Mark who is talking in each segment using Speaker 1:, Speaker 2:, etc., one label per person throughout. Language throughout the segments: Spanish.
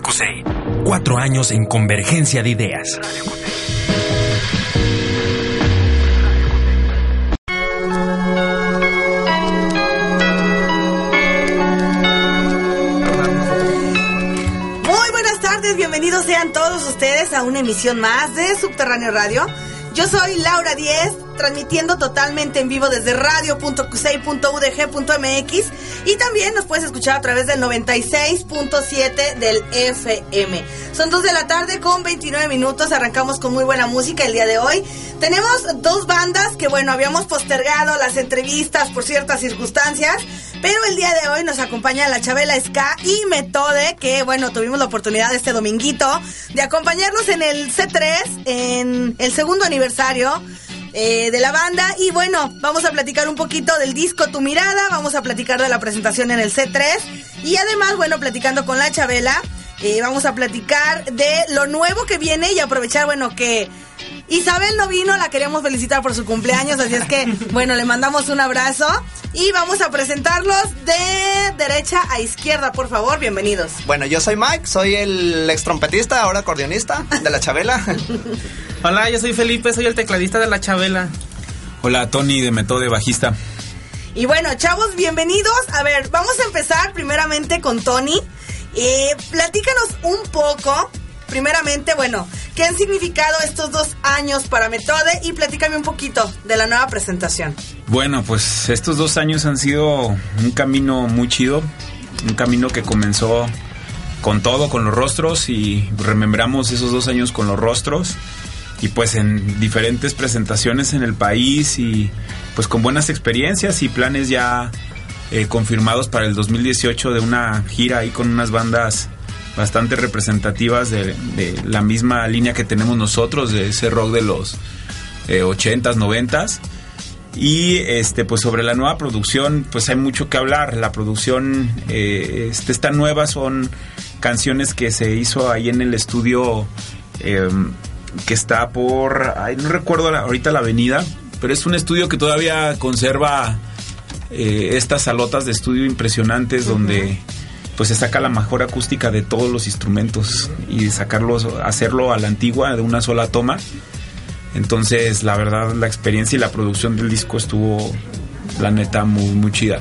Speaker 1: Radio. Cuatro años en convergencia de ideas.
Speaker 2: Muy buenas tardes, bienvenidos sean todos ustedes a una emisión más de Subterráneo Radio. Yo soy Laura Diez, transmitiendo totalmente en vivo desde radio.cusey.udg.mx y también nos puedes escuchar a través del 96.7 del FM. Son 2 de la tarde con 29 minutos, arrancamos con muy buena música el día de hoy. Tenemos dos bandas que bueno, habíamos postergado las entrevistas por ciertas circunstancias, pero el día de hoy nos acompaña la Chabela Ska y Metode, que bueno, tuvimos la oportunidad este dominguito de acompañarnos en el C3, en el segundo aniversario eh, de la banda. Y bueno, vamos a platicar un poquito del disco Tu Mirada, vamos a platicar de la presentación en el C3 y además, bueno, platicando con la Chabela, eh, vamos a platicar de lo nuevo que viene y aprovechar, bueno, que Isabel no vino, la queremos felicitar por su cumpleaños, así es que, bueno, le mandamos un abrazo y vamos a presentarlos de derecha a izquierda, por favor, bienvenidos.
Speaker 3: Bueno, yo soy Mike, soy el ex trompetista, ahora acordeonista de la Chabela.
Speaker 4: Hola, yo soy Felipe, soy el tecladista de la Chabela.
Speaker 5: Hola, Tony de Metode Bajista.
Speaker 2: Y bueno, chavos, bienvenidos. A ver, vamos a empezar primeramente con Tony. Eh, platícanos un poco, primeramente, bueno, qué han significado estos dos años para Metode y platícame un poquito de la nueva presentación.
Speaker 5: Bueno, pues estos dos años han sido un camino muy chido, un camino que comenzó con todo, con los rostros y remembramos esos dos años con los rostros y pues en diferentes presentaciones en el país y pues con buenas experiencias y planes ya eh, confirmados para el 2018 de una gira ahí con unas bandas bastante representativas de, la misma línea que tenemos nosotros, de ese rock de los eh, 80s, 90s. Y este, pues sobre la nueva producción, pues hay mucho que hablar. La producción, eh, este, esta nueva son canciones que se hizo ahí en el estudio eh, que está por, ay, no recuerdo ahorita la avenida, pero es un estudio que todavía conserva eh, estas salotas de estudio impresionantes donde pues se saca la mejor acústica de todos los instrumentos y sacarlos, hacerlo a la antigua de una sola toma. Entonces, la verdad, la experiencia y la producción del disco estuvo, la neta, muy, muy chida.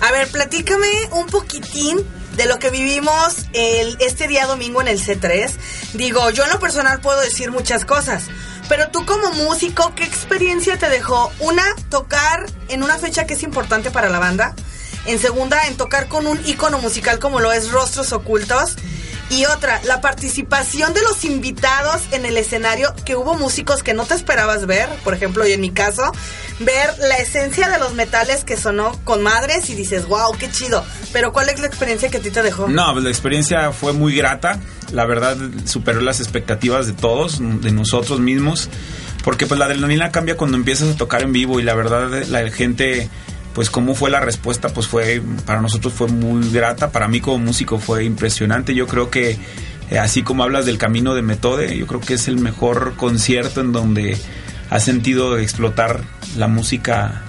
Speaker 2: A ver, platícame un poquitín de lo que vivimos el, este día domingo en el C3. Digo, yo en lo personal puedo decir muchas cosas, pero tú como músico, ¿qué experiencia te dejó? Una, tocar en una fecha que es importante para la banda. En segunda, en tocar con un ícono musical como lo es Rostros Ocultos. Y otra, la participación de los invitados en el escenario, que hubo músicos que no te esperabas ver, por ejemplo, y en mi caso, ver la esencia de los metales que sonó con madres y dices, wow, qué chido. Pero ¿cuál es la experiencia que a ti te dejó?
Speaker 5: No, pues la experiencia fue muy grata. La verdad, superó las expectativas de todos, de nosotros mismos. Porque pues la adrenalina cambia cuando empiezas a tocar en vivo y la verdad la gente, pues cómo fue la respuesta, pues fue, para nosotros fue muy grata. Para mí como músico fue impresionante. Yo creo que eh, así como hablas del camino de Metode, yo creo que es el mejor concierto en donde has sentido explotar la música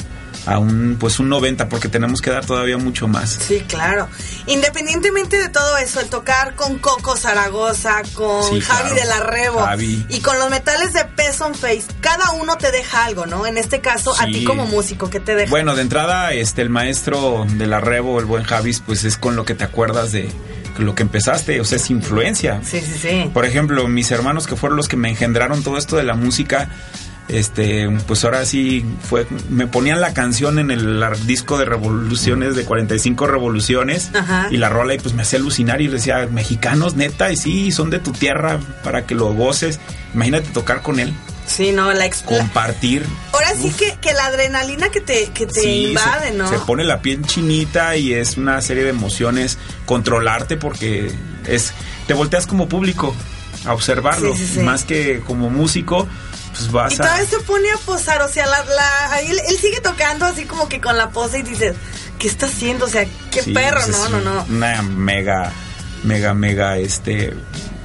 Speaker 5: a un pues un 90 porque tenemos que dar todavía mucho más.
Speaker 2: Sí, claro. Independientemente de todo eso, el tocar con Coco Zaragoza, con
Speaker 5: Sí,
Speaker 2: Javi
Speaker 5: claro.
Speaker 2: de la Rebo
Speaker 5: Javi.
Speaker 2: y con los metales de Peson Face, cada uno te deja algo, ¿no? En este caso, a ti como músico, ¿qué te deja?
Speaker 5: Bueno, de entrada, este, el maestro de la Rebo, el buen Javis, pues es con lo que te acuerdas de lo que empezaste, o sea, es influencia.
Speaker 2: Sí, sí, sí.
Speaker 5: Por ejemplo, mis hermanos que fueron los que me engendraron todo esto de la música, este, pues ahora sí fue, me ponían la canción en el disco de revoluciones, de 45 revoluciones,
Speaker 2: Ajá.
Speaker 5: y la rola y pues me hacía alucinar y decía, mexicanos, neta, y sí, son de tu tierra para que lo goces. Imagínate tocar con él,
Speaker 2: Sí, no, la,
Speaker 5: compartir.
Speaker 2: Ahora sí que, que la adrenalina que te, que te
Speaker 5: Sí,
Speaker 2: invade,
Speaker 5: se,
Speaker 2: ¿no?
Speaker 5: se pone la piel chinita y es una serie de emociones controlarte porque es te volteas como público a observarlo
Speaker 2: Sí, sí, sí.
Speaker 5: más que como músico pues vas
Speaker 2: Y
Speaker 5: a
Speaker 2: todavía se pone a posar, o sea, la, la- él, él sigue tocando así como que con la pose y dices, ¿qué está haciendo? O sea, qué
Speaker 5: Sí,
Speaker 2: perro,
Speaker 5: pues,
Speaker 2: no, no, no.
Speaker 5: Una mega, mega, mega, este,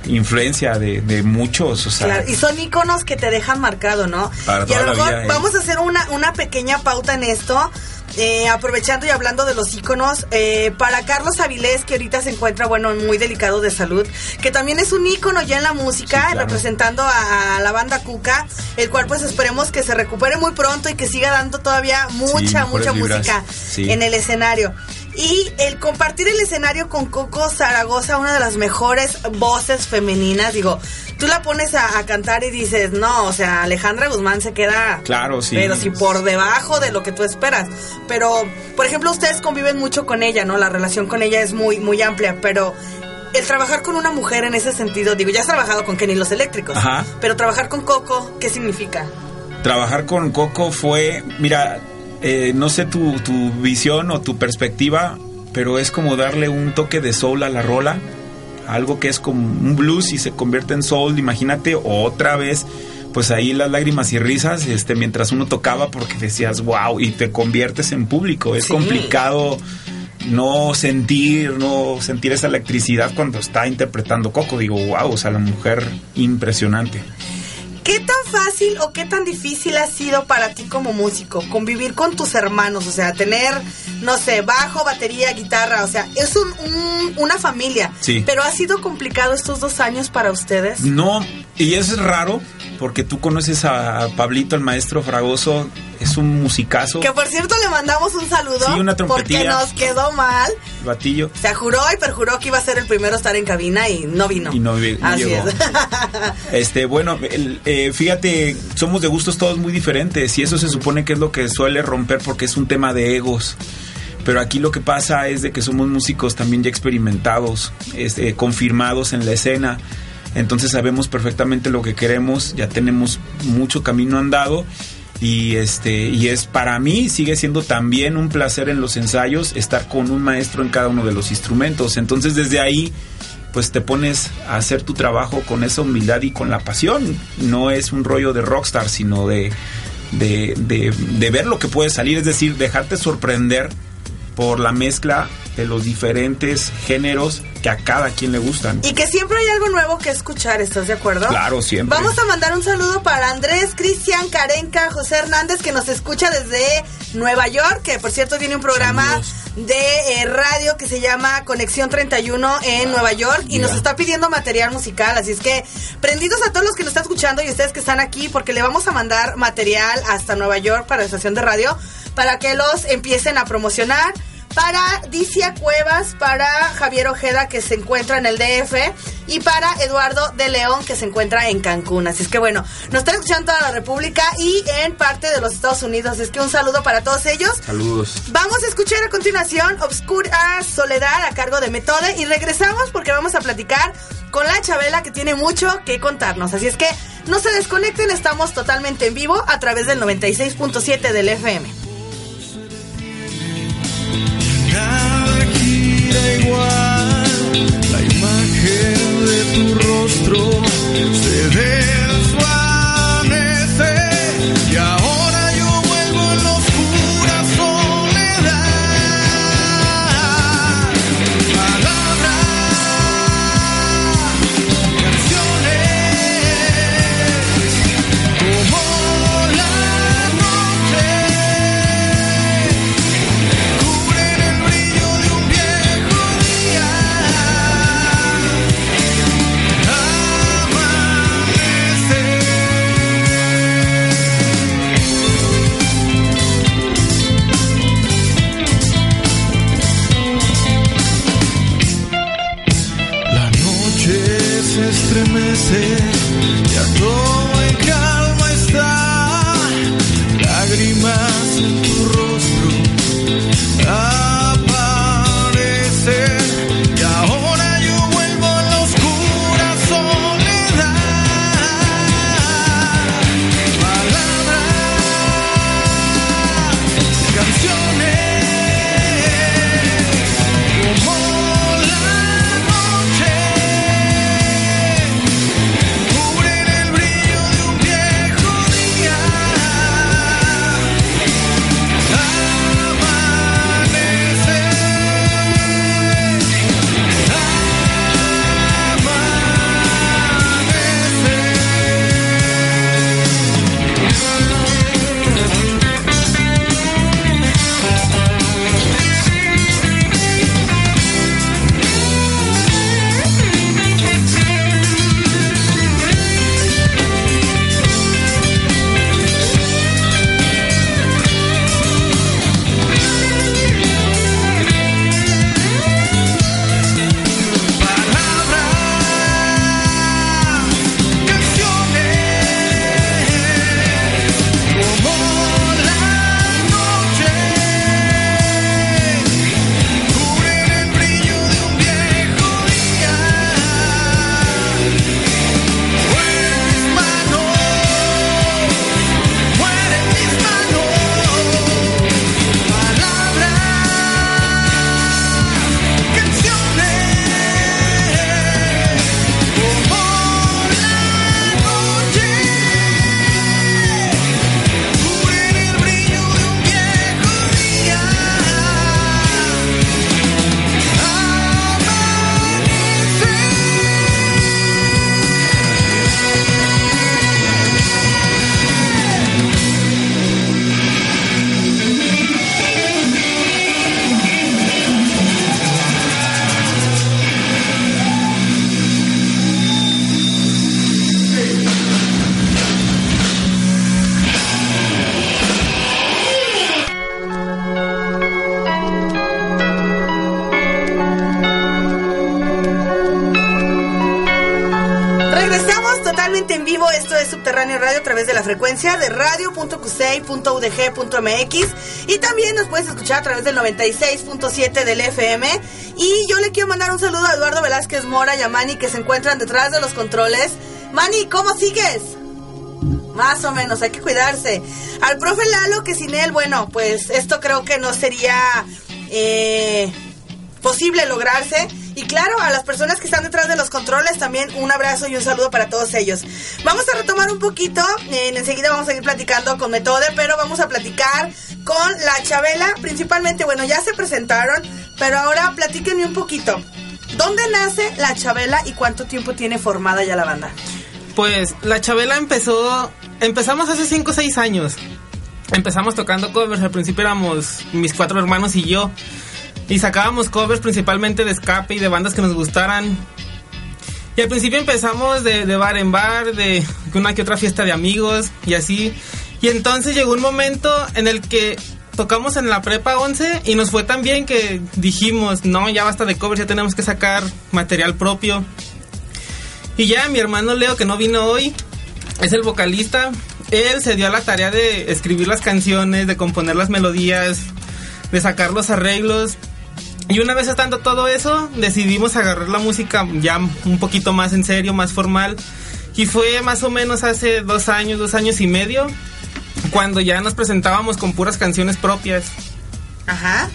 Speaker 5: influencia de, de muchos, o sea.
Speaker 2: Claro, y son iconos que te dejan marcado, ¿no?
Speaker 5: Para
Speaker 2: y a lo mejor
Speaker 5: ¿eh?
Speaker 2: vamos a hacer una, una pequeña pauta en esto. Eh, aprovechando y hablando de los íconos, eh, para Carlos Avilés, que ahorita se encuentra, bueno, muy delicado de salud, que también es un ícono ya en la música,
Speaker 5: Sí, claro.
Speaker 2: representando a, a la banda Cuca, el cual pues esperemos que se recupere muy pronto y que siga dando todavía mucha, mucha música
Speaker 5: Sí.
Speaker 2: en el escenario. Y el compartir el escenario con Coco Zaragoza, una de las mejores voces femeninas, digo, tú la pones a, a cantar y dices, no, o sea, Alejandra Guzmán se queda...
Speaker 5: Claro, sí.
Speaker 2: Pero si por debajo de lo que tú esperas. Pero, por ejemplo, ustedes conviven mucho con ella, ¿no? La relación con ella es muy, muy amplia, pero... El trabajar con una mujer en ese sentido, digo, ya has trabajado con Kenny los Eléctricos,
Speaker 5: Ajá.
Speaker 2: pero trabajar con Coco, ¿qué significa?
Speaker 5: Trabajar con Coco fue, mira, eh, no sé tu, tu visión o tu perspectiva, pero es como darle un toque de soul a la rola, algo que es como un blues y se convierte en soul, imagínate otra vez, pues ahí las lágrimas y risas, este, mientras uno tocaba porque decías, wow, y te conviertes en público, es
Speaker 2: Sí.
Speaker 5: complicado no sentir, no sentir esa electricidad cuando está interpretando Coco, digo, wow, o sea, la mujer impresionante.
Speaker 2: ¿Qué tan fácil o qué tan difícil ha sido para ti como músico convivir con tus hermanos? O sea, tener, no sé, bajo, batería, guitarra, o sea, es un, un- una familia.
Speaker 5: Sí.
Speaker 2: Pero ha sido complicado estos dos años para ustedes.
Speaker 5: No, y es raro, porque tú conoces a Pablito, el maestro Fragoso, es un musicazo,
Speaker 2: Que por cierto le mandamos un saludo.
Speaker 5: Sí, una
Speaker 2: Porque
Speaker 5: trompetilla.
Speaker 2: nos quedó mal.
Speaker 5: batillo.
Speaker 2: Se juró y perjuró que iba a ser el primero a estar en cabina y no vino.
Speaker 5: Y no vi-
Speaker 2: Así
Speaker 5: llegó.
Speaker 2: es.
Speaker 5: Este, bueno, el- eh, fíjate, somos de gustos todos muy diferentes y eso se supone que es lo que suele romper porque es un tema de egos. Pero aquí lo que pasa es de que somos músicos también ya experimentados, este, confirmados en la escena. Entonces sabemos perfectamente lo que queremos, ya tenemos mucho camino andado y este y es para mí sigue siendo también un placer en los ensayos estar con un maestro en cada uno de los instrumentos. Entonces desde ahí pues te pones a hacer tu trabajo con esa humildad y con la pasión. No es un rollo de rockstar, sino de, de, de, de ver lo que puede salir, es decir, dejarte sorprender por la mezcla de los diferentes géneros que a cada quien le gustan.
Speaker 2: Y que siempre hay algo nuevo que escuchar, ¿estás de acuerdo?
Speaker 5: Claro, siempre.
Speaker 2: Vamos a mandar un saludo para Andrés, Cristian, Carenca, José Hernández, que nos escucha desde Nueva York, que por cierto tiene un programa
Speaker 5: Saludos.
Speaker 2: de eh, radio que se llama Conexión 31 en Nueva York y
Speaker 5: mira.
Speaker 2: nos está pidiendo material musical, así es que prendidos a todos los que nos están escuchando y ustedes que están aquí, porque le vamos a mandar material hasta Nueva York para la estación de radio, para que los empiecen a promocionar para Dicia Cuevas, para Javier Ojeda que se encuentra en el DF y para Eduardo de León que se encuentra en Cancún. Así es que bueno, nos están escuchando toda la República y en parte de los Estados Unidos. Así es que un saludo para todos ellos.
Speaker 5: Saludos.
Speaker 2: Vamos a escuchar a continuación Obscura Soledad a cargo de Metode y regresamos porque vamos a platicar con la Chabela que tiene mucho que contarnos. Así es que no se desconecten, estamos totalmente en vivo a través del 96.7 del FM.
Speaker 6: Tu rostro se desvanece
Speaker 2: través de la frecuencia de radio.cusey.udg.mx y también nos puedes escuchar a través del 96.7 del FM. Y yo le quiero mandar un saludo a Eduardo Velázquez Mora y a Manny que se encuentran detrás de los controles. Manny, ¿cómo sigues? Más o menos, hay que cuidarse. Al profe Lalo, que sin él, bueno, pues esto creo que no sería eh, posible lograrse. Y claro, a las personas que están detrás de los controles también un abrazo y un saludo para todos ellos. Vamos a retomar un poquito, eh, enseguida vamos a seguir platicando con Metode, pero vamos a platicar con la Chabela, principalmente, bueno, ya se presentaron, pero ahora platíquenme un poquito. ¿Dónde nace la Chabela y cuánto tiempo tiene formada ya la banda?
Speaker 4: Pues la Chabela empezó, empezamos hace 5 o 6 años. Empezamos tocando covers, al principio éramos mis cuatro hermanos y yo. Y sacábamos covers principalmente de escape y de bandas que nos gustaran. Y al principio empezamos de, bar en bar, de una que otra fiesta de amigos y así. Y entonces llegó un momento en el que tocamos en la prepa 11 y nos fue tan bien que dijimos, no, ya basta de covers, ya tenemos que sacar material propio. Y ya mi hermano Leo, que no vino hoy, es el vocalista. Él se dio a la tarea de escribir las canciones, de componer las melodías, de sacar los arreglos. Y una vez estando todo eso, decidimos agarrar la música ya un poquito más en serio, más formal. Y fue más o menos hace dos años, dos años y medio, cuando ya nos presentábamos con puras canciones propias.
Speaker 2: Ajá.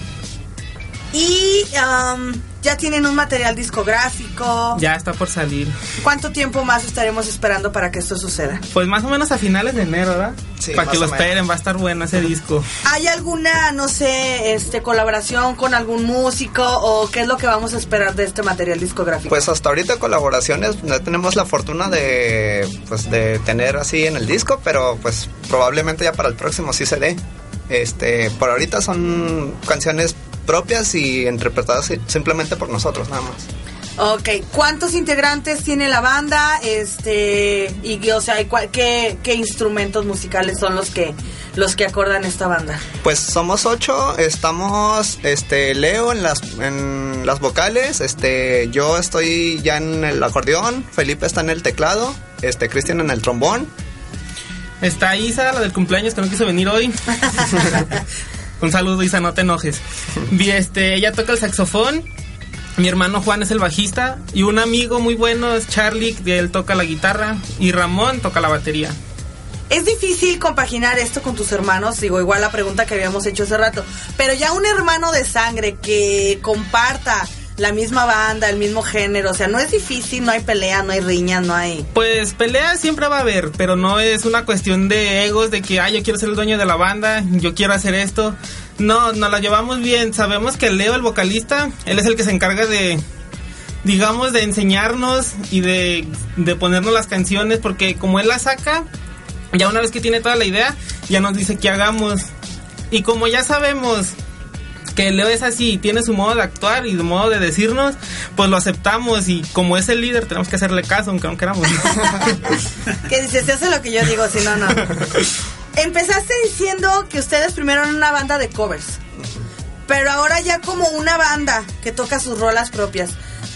Speaker 2: Y um, ya tienen un material discográfico.
Speaker 4: Ya está por salir.
Speaker 2: ¿Cuánto tiempo más estaremos esperando para que esto suceda?
Speaker 4: Pues más o menos a finales de enero, ¿verdad?
Speaker 3: Sí,
Speaker 4: Para que lo esperen, va a estar bueno ese disco.
Speaker 2: ¿Hay alguna, no sé, este colaboración con algún músico o qué es lo que vamos a esperar de este material discográfico?
Speaker 3: Pues hasta ahorita colaboraciones no tenemos la fortuna de pues de tener así en el disco, pero pues probablemente ya para el próximo sí se dé. Este, por ahorita son canciones propias y interpretadas si- simplemente por nosotros nada más.
Speaker 2: Ok, ¿cuántos integrantes tiene la banda? Este, y o sea, ¿y cuál- ¿qué, qué instrumentos musicales son los que los que acordan esta banda?
Speaker 3: Pues somos ocho, estamos este Leo en las en las vocales, este yo estoy ya en el acordeón, Felipe está en el teclado, este Cristian en el trombón.
Speaker 4: Está Isa, la del cumpleaños que no quiso venir hoy. Un saludo, Isa, no te enojes. Vi, este, ella toca el saxofón. Mi hermano Juan es el bajista. Y un amigo muy bueno es Charlie, que él toca la guitarra. Y Ramón toca la batería.
Speaker 2: Es difícil compaginar esto con tus hermanos, digo, igual la pregunta que habíamos hecho hace rato, pero ya un hermano de sangre que comparta la misma banda, el mismo género, o sea, no es difícil, no hay pelea, no hay riña, no hay...
Speaker 4: Pues pelea siempre va a haber, pero no es una cuestión de egos, de que, ah, yo quiero ser el dueño de la banda, yo quiero hacer esto. No, nos la llevamos bien. Sabemos que Leo, el vocalista, él es el que se encarga de, digamos, de enseñarnos y de, de ponernos las canciones, porque como él las saca, ya una vez que tiene toda la idea, ya nos dice qué hagamos. Y como ya sabemos que Leo es así, tiene su modo de actuar y su modo de decirnos, pues lo aceptamos y como es el líder tenemos que hacerle caso, aunque no queramos.
Speaker 2: Que dice, se hace lo que yo digo, si no, no. Empezaste diciendo que ustedes primero eran una banda de covers, pero ahora ya como una banda que toca sus rolas propias.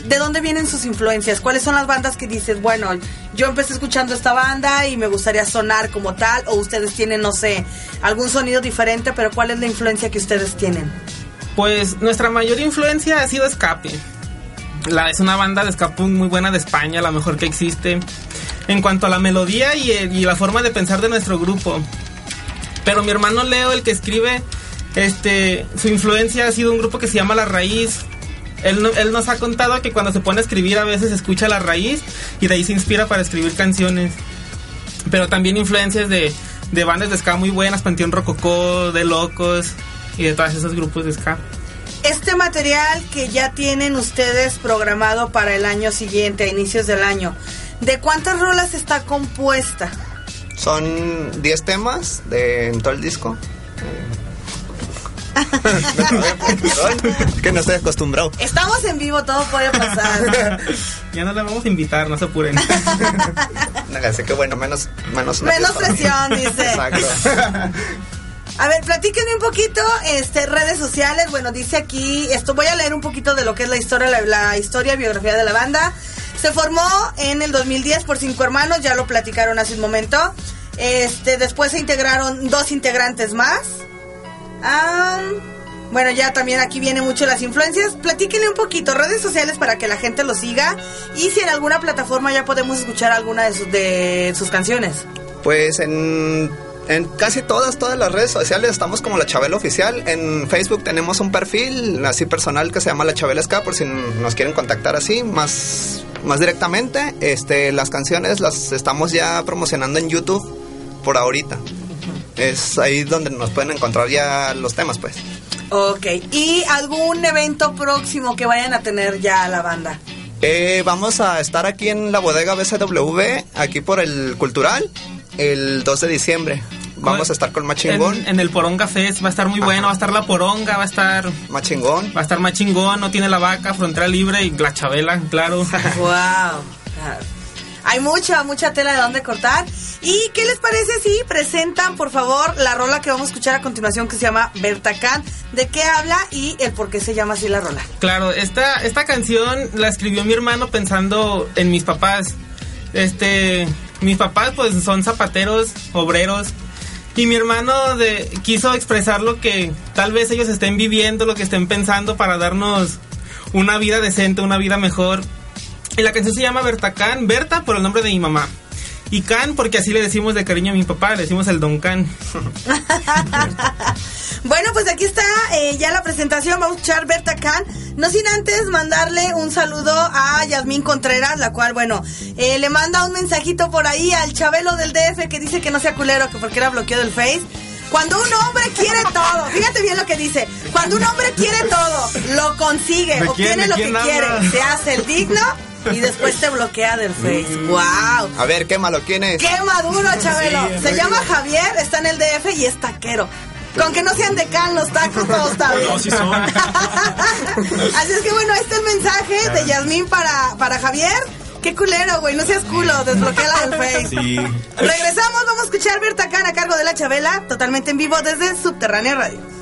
Speaker 2: ¿De dónde vienen sus influencias? ¿Cuáles son las bandas que dices, bueno, yo empecé escuchando esta banda y me gustaría sonar como tal? ¿O ustedes tienen, no sé, algún sonido diferente, pero cuál es la influencia que ustedes tienen?
Speaker 4: Pues nuestra mayor influencia ha sido Escape. Es una banda de escape muy buena de España, la mejor que existe. En cuanto a la melodía y, la forma de pensar de nuestro grupo. Pero mi hermano Leo, el que escribe, este, su influencia ha sido un grupo que se llama La Raíz. Él, no- él nos ha contado que cuando se pone a escribir a veces escucha La Raíz y de ahí se inspira para escribir canciones. Pero también influencias de, de bandas de ska muy buenas, Panteón Rococó, De Locos y de todos esos grupos de ska.
Speaker 2: Este material que ya tienen ustedes programado para el año siguiente, a inicios del año, ¿de cuántas rolas está compuesta?
Speaker 3: Son 10 temas de, en todo el disco. Que no estoy acostumbrado.
Speaker 2: Estamos en vivo, todo puede pasar.
Speaker 4: Ya no la vamos a invitar, no se apuren.
Speaker 3: Así que bueno, menos menos,
Speaker 2: Menos presión, dice.
Speaker 3: Exacto.
Speaker 2: A ver, platíquenme un poquito, este, redes sociales. Bueno, dice aquí, esto voy a leer un poquito de lo que es la historia, la, historia, biografía de la banda. Se formó en el 2010 por cinco hermanos, ya lo platicaron hace un momento. Este, después se integraron dos integrantes más. Ah, bueno, ya también aquí vienen mucho las influencias. Platíquenle un poquito, redes sociales para que la gente lo siga. Y si en alguna plataforma ya podemos escuchar alguna de sus, de sus canciones.
Speaker 3: Pues en, en casi todas, todas las redes sociales estamos como La Chabela Oficial. En Facebook tenemos un perfil así personal que se llama La Chabela Ska por si nos quieren contactar así más, más directamente. Este, las canciones las estamos ya promocionando en YouTube por ahorita. Es ahí donde nos pueden encontrar ya los temas pues.
Speaker 2: Ok, ¿y algún evento próximo que vayan a tener ya la banda?
Speaker 3: Eh, vamos a estar aquí en la bodega BCW, aquí por el Cultural, el 2 de diciembre. Vamos a estar con Machingón.
Speaker 4: En, en el Poronga Fest va a estar muy bueno, va a estar la Poronga, va a estar...
Speaker 3: Machingón.
Speaker 4: Va a estar Machingón, no tiene la vaca, frontera libre y la Chabela, claro.
Speaker 2: wow. Hay mucha, mucha tela de dónde cortar. ¿Y qué les parece si presentan, por favor, la rola que vamos a escuchar a continuación que se llama Bertacán? ¿De qué habla y el por qué se llama así la rola?
Speaker 4: Claro, esta, esta canción la escribió mi hermano pensando en mis papás. Este, mis papás pues son zapateros, obreros. Y mi hermano de, quiso expresar lo que tal vez ellos estén viviendo, lo que estén pensando para darnos una vida decente, una vida mejor. Y la canción se llama Bertacán, Berta por el nombre de mi mamá. Y Can porque así le decimos de cariño a mi papá, le decimos el Don Can.
Speaker 2: bueno, pues aquí está eh, ya la presentación, vamos a escuchar Berta Can. No sin antes mandarle un saludo a Yasmín Contreras, la cual, bueno, eh, le manda un mensajito por ahí al Chabelo del DF que dice que no sea culero, que porque era bloqueado del Face. Cuando un hombre quiere todo, fíjate bien lo que dice. Cuando un hombre quiere todo, lo consigue, obtiene lo que quiere, se hace el digno y después te bloquea del Face. ¡Wow!
Speaker 3: A ver, qué malo, ¿quién es?
Speaker 2: ¡Qué maduro, Chabelo! Se llama Javier, está en el DF y es taquero. Con que no sean de can los tacos, todo está bien.
Speaker 5: No, sí son.
Speaker 2: Así es que bueno, este es el mensaje de Yasmín para, para Javier. Qué culero, güey, no seas culo, desbloquea del Face.
Speaker 5: Sí.
Speaker 2: Regresamos, vamos a escuchar Berta Can a cargo de la Chabela, totalmente en vivo desde Subterránea Radio.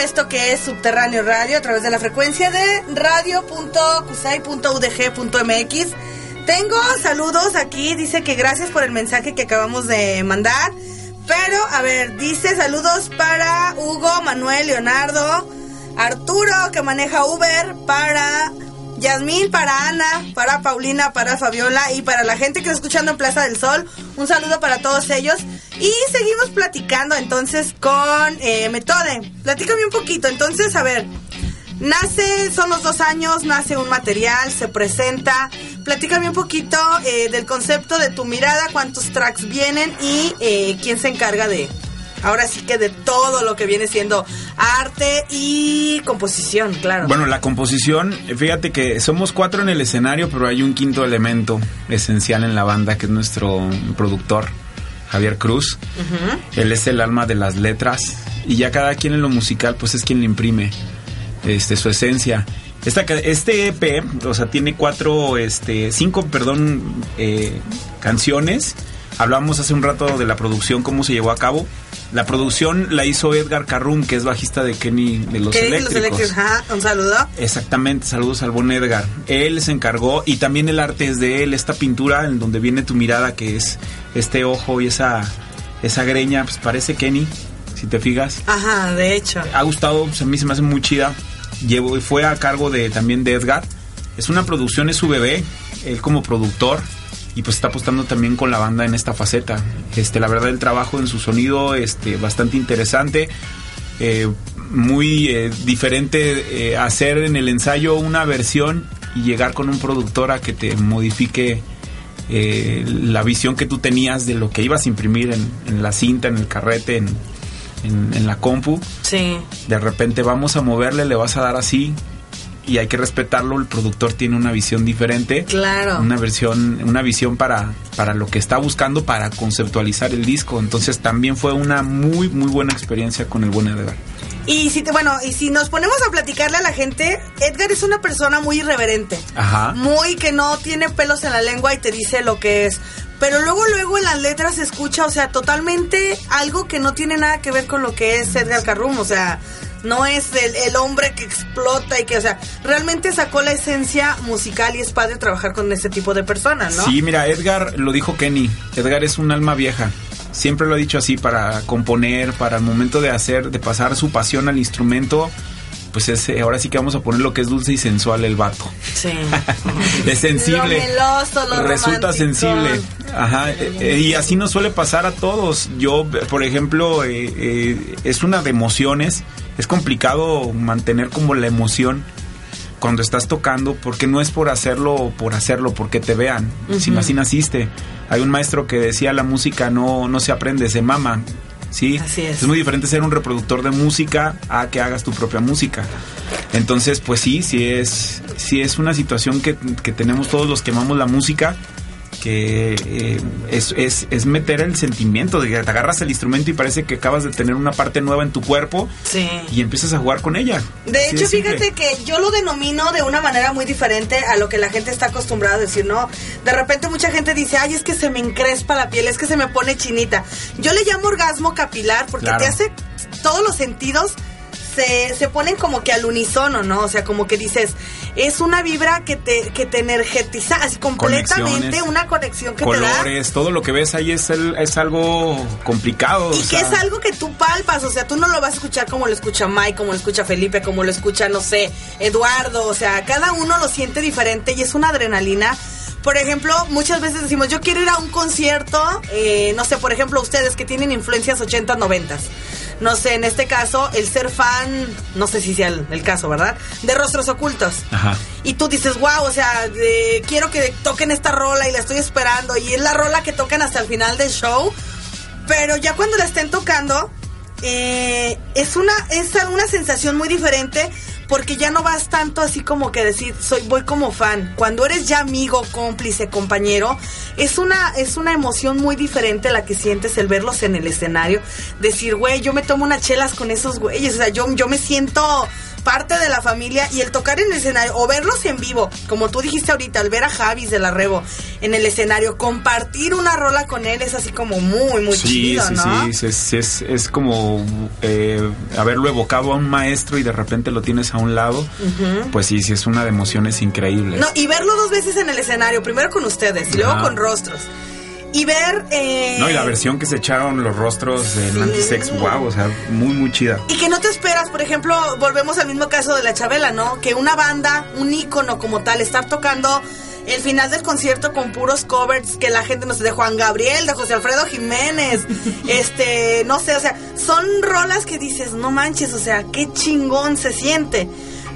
Speaker 2: Esto que es Subterráneo Radio a través de la frecuencia de radio.cusay.udg.mx. Tengo saludos aquí, dice que gracias por el mensaje que acabamos de mandar. Pero, a ver, dice saludos para Hugo, Manuel, Leonardo, Arturo que maneja Uber, para Yasmín, para Ana, para Paulina, para Fabiola y para la gente que está escuchando en Plaza del Sol. Un saludo para todos ellos. Y seguimos platicando entonces con eh, Metode. Platícame un poquito. Entonces, a ver, nace, son los dos años, nace un material, se presenta. Platícame un poquito eh, del concepto de tu mirada, cuántos tracks vienen y eh, quién se encarga de, ahora sí que de todo lo que viene siendo arte y composición, claro.
Speaker 5: Bueno, la composición, fíjate que somos cuatro en el escenario, pero hay un quinto elemento esencial en la banda que es nuestro productor, Javier Cruz. Él es el alma de las letras y ya cada quien en lo musical pues es quien le imprime este, su esencia. Esta, este EP, o sea, tiene cuatro, este, cinco, perdón, eh, canciones. Hablamos hace un rato de la producción, cómo se llevó a cabo. La producción la hizo Edgar Carrum, que es bajista de Kenny de los
Speaker 2: ¿Qué dicen los
Speaker 5: Eléctricos.
Speaker 2: eléctricos? Ajá, un saludo.
Speaker 5: Exactamente, saludos al buen Edgar. Él se encargó y también el arte es de él, esta pintura en donde viene tu mirada, que es este ojo y esa, esa greña, pues parece Kenny, si te fijas.
Speaker 2: Ajá, de hecho.
Speaker 5: Ha gustado, pues, a mí se me hace muy chida. Llevo, fue a cargo de también de Edgar. Es una producción, es su bebé, él como productor y pues está apostando también con la banda en esta faceta. Este, la verdad el trabajo en su sonido, este, bastante interesante. Eh, muy eh, diferente eh, hacer en el ensayo una versión y llegar con un productor a que te modifique la visión que tú tenías de lo que ibas a imprimir en, en la cinta, en el carrete, en, en- en la compu.
Speaker 2: Sí.
Speaker 5: De repente vamos a moverle, le vas a dar así y hay que respetarlo. El productor tiene una visión diferente.
Speaker 2: Claro.
Speaker 5: Una versión, una visión para, para lo que está buscando para conceptualizar el disco. Entonces también fue una muy, muy buena experiencia con el buen Edgar.
Speaker 2: Y si te, bueno, y si nos ponemos a platicarle a la gente, Edgar es una persona muy irreverente.
Speaker 5: Ajá.
Speaker 2: Muy que no tiene pelos en la lengua y te dice lo que es. Pero luego, luego en las letras se escucha, o sea, totalmente algo que no tiene nada que ver con lo que es Edgar Carrum. O sea, no es el, el hombre que explota y que, o sea, realmente sacó la esencia musical y es padre trabajar con este tipo de personas, ¿no?
Speaker 5: Sí, mira, Edgar lo dijo Kenny. Edgar es un alma vieja. Siempre lo ha dicho así para componer, para el momento de hacer, de pasar su pasión al instrumento. Pues es, eh, ahora sí que vamos a poner lo que es dulce y sensual el vato.
Speaker 2: Sí.
Speaker 5: Es sensible.
Speaker 2: Lo meloso, lo
Speaker 5: Resulta sensible. Ajá. eh, eh, y así nos suele pasar a todos. Yo, por ejemplo, eh, eh, es una de emociones. Es complicado mantener como la emoción cuando estás tocando porque no es por hacerlo por hacerlo porque te vean. Si así naciste. Hay un maestro que decía la música no no se aprende se mama sí
Speaker 2: Así es.
Speaker 5: es muy diferente ser un reproductor de música a que hagas tu propia música. Entonces pues sí sí es sí es una situación que, que tenemos todos los que amamos la música que eh, es, es, es meter el sentimiento de que te agarras el instrumento y parece que acabas de tener una parte nueva en tu cuerpo
Speaker 2: Sí.
Speaker 5: y empiezas a jugar con ella.
Speaker 2: De
Speaker 5: Así
Speaker 2: hecho, fíjate que yo lo denomino de una manera muy diferente a lo que la gente está acostumbrada a decir, ¿no? De repente mucha gente dice, ay, es que se me encrespa la piel, es que se me pone chinita. Yo le llamo orgasmo capilar porque
Speaker 5: Claro.
Speaker 2: te hace todos los sentidos se, se ponen como que al unísono, ¿no? O sea, como que dices, es una vibra que te, que te energetiza, así completamente una conexión que te da.
Speaker 5: colores, todo lo que ves ahí es, el- es algo complicado.
Speaker 2: Y
Speaker 5: o
Speaker 2: que
Speaker 5: sea,
Speaker 2: es algo que tú palpas, o sea, tú no lo vas a escuchar como lo escucha Mike, como lo escucha Felipe, como lo escucha, no sé, Eduardo, o sea, cada uno lo siente diferente y es una adrenalina. Por ejemplo, muchas veces decimos, yo quiero ir a un concierto, eh, no sé, por ejemplo, ustedes que tienen influencias 80, 90. No sé, en este caso, el ser fan, no sé si sea el, el caso, ¿verdad? De rostros ocultos.
Speaker 5: Ajá.
Speaker 2: Y tú dices, wow, o sea, de- quiero que toquen esta rola y la estoy esperando. Y es la rola que tocan hasta el final del show. Pero ya cuando la estén tocando, eh, es, una, es una sensación muy diferente porque ya no vas tanto así como que decir, soy voy como fan. Cuando eres ya amigo, cómplice, compañero, es una es una emoción muy diferente la que sientes el verlos en el escenario, decir, güey, yo me tomo unas chelas con esos güeyes, o sea, yo yo me siento parte de la familia y el tocar en el escenario o verlos en vivo, como tú dijiste ahorita, al ver a Javis de la Rebo en el escenario, compartir una rola con él es así como muy, muy
Speaker 5: Sí,
Speaker 2: chido,
Speaker 5: sí,
Speaker 2: ¿no?
Speaker 5: sí, es, es, es como eh, haberlo evocado a un maestro y de repente lo tienes a un lado, pues sí, sí, es una de emociones increíbles.
Speaker 2: No, y verlo dos veces en el escenario, primero con ustedes y luego con rostros. Y ver... eh,
Speaker 5: No, y la versión que se echaron los rostros del Antisex, wow, o sea, muy, muy chida.
Speaker 2: Y que no te esperas, por ejemplo, volvemos al mismo caso de la Chabela, ¿no? Que una banda, un ícono como tal, estar tocando el final del concierto con puros covers que la gente nos de Juan Gabriel, de José Alfredo Jiménez, este, no sé, o sea, son rolas que dices, no manches, o sea, qué chingón se siente.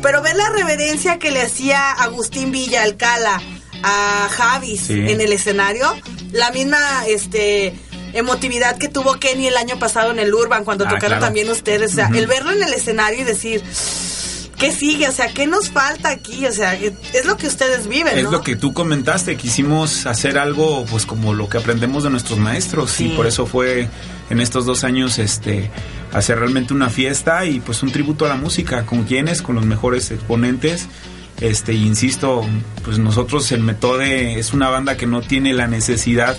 Speaker 2: Pero ver la reverencia que le hacía Agustín Villa Alcala a Javis
Speaker 5: Sí.
Speaker 2: en el escenario, la misma, este emotividad que tuvo Kenny el año pasado en el Urban cuando
Speaker 5: Ah,
Speaker 2: tocaron
Speaker 5: claro.
Speaker 2: también ustedes, o sea, el verlo en el escenario y decir, ¿qué sigue? O sea, ¿qué nos falta aquí? O sea, es lo que ustedes viven,
Speaker 5: Es
Speaker 2: ¿no?
Speaker 5: lo que tú comentaste, quisimos hacer algo pues como lo que aprendemos de nuestros maestros
Speaker 2: Sí.
Speaker 5: y por eso fue en estos dos años este hacer realmente una fiesta y pues un tributo a la música, con quienes, con los mejores exponentes. Este, insisto, pues nosotros el Metode es una banda que no tiene la necesidad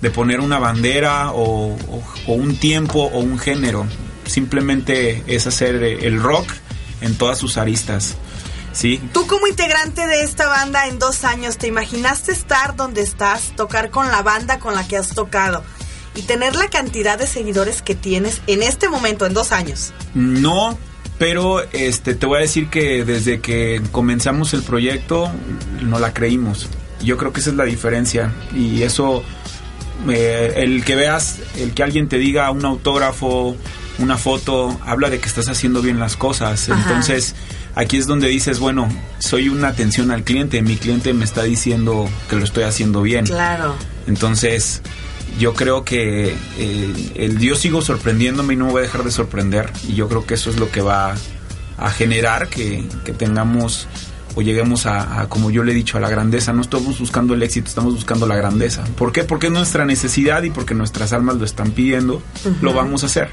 Speaker 5: de poner una bandera o, o- o un tiempo o un género. Simplemente es hacer el rock en todas sus aristas. ¿sí?
Speaker 2: Tú como integrante de esta banda en dos años, ¿te imaginaste estar donde estás, tocar con la banda con la que has tocado y tener la cantidad de seguidores que tienes en este momento, en dos años?
Speaker 5: No, pero este te voy a decir que desde que comenzamos el proyecto no la creímos. Yo creo que esa es la diferencia y eso eh, el que veas, el que alguien te diga un autógrafo, una foto, habla de que estás haciendo bien las cosas.
Speaker 2: Ajá.
Speaker 5: Entonces, aquí es donde dices, bueno, soy una atención al cliente, mi cliente me está diciendo que lo estoy haciendo bien.
Speaker 2: Claro.
Speaker 5: Entonces, yo creo que eh, el Dios sigo sorprendiéndome y no me voy a dejar de sorprender. Y yo creo que eso es lo que va a generar que, que tengamos o lleguemos a, a, como yo le he dicho, a la grandeza. No estamos buscando el éxito, estamos buscando la grandeza. ¿Por qué? Porque es nuestra necesidad y porque nuestras almas lo están pidiendo, lo vamos a hacer.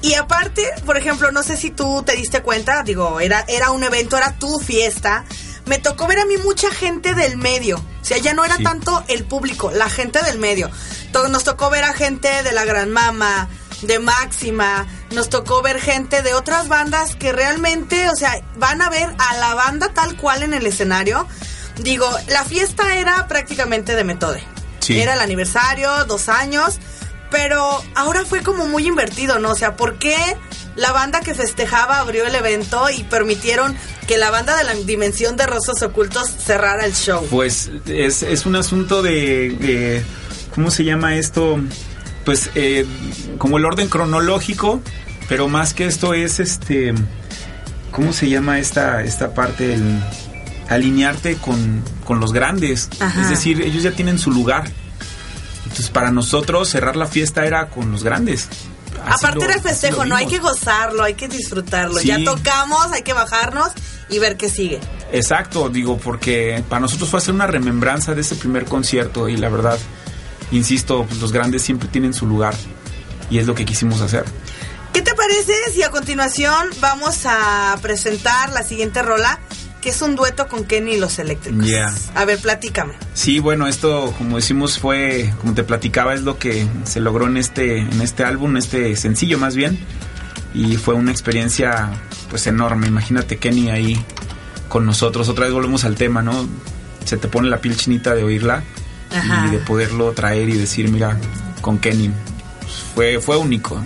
Speaker 2: Y aparte, por ejemplo, no sé si tú te diste cuenta, digo, era, era un evento, era tu fiesta. Me tocó ver a mí mucha gente del medio. O sea, ya no era
Speaker 5: Sí.
Speaker 2: tanto el público, la gente del medio. Nos tocó ver a gente de la Gran Mama, de Máxima, nos tocó ver gente de otras bandas que realmente, o sea, van a ver a la banda tal cual en el escenario. Digo, la fiesta era prácticamente de Metode.
Speaker 5: Sí.
Speaker 2: Era el aniversario, dos años, pero ahora fue como muy invertido, ¿no? O sea, ¿por qué la banda que festejaba abrió el evento y permitieron que la banda de la dimensión de Rostros Ocultos cerrara el show?
Speaker 5: Pues es, es un asunto de, de- ¿Cómo se llama esto? Pues eh, como el orden cronológico, pero más que esto es este. ¿Cómo se llama esta, esta parte? El alinearte con, con los grandes.
Speaker 2: Ajá.
Speaker 5: Es decir, ellos ya tienen su lugar. Entonces, para nosotros cerrar la fiesta era con los grandes. Así
Speaker 2: Aparte
Speaker 5: lo-
Speaker 2: era el
Speaker 5: así
Speaker 2: festejo, no hay que gozarlo, hay que disfrutarlo.
Speaker 5: Sí.
Speaker 2: Ya tocamos, hay que bajarnos y ver qué sigue.
Speaker 5: Exacto, digo, porque para nosotros fue hacer una remembranza de ese primer concierto y la verdad, insisto, pues los grandes siempre tienen su lugar y es lo que quisimos hacer.
Speaker 2: ¿Qué te parece si a continuación vamos a presentar la siguiente rola, que es un dueto con Kenny y los Eléctricos?
Speaker 5: Yeah.
Speaker 2: A ver, platícame.
Speaker 5: Sí, bueno, esto, como decimos, fue, como te platicaba, es lo que se logró en este, en este álbum, este sencillo más bien, y fue una experiencia, pues enorme. Imagínate Kenny ahí con nosotros. Otra vez volvemos al tema, ¿no? Se te pone la piel chinita de oírla
Speaker 2: Ajá.
Speaker 5: y de poderlo traer y decir, mira, con Kenny, pues, fue, fue único.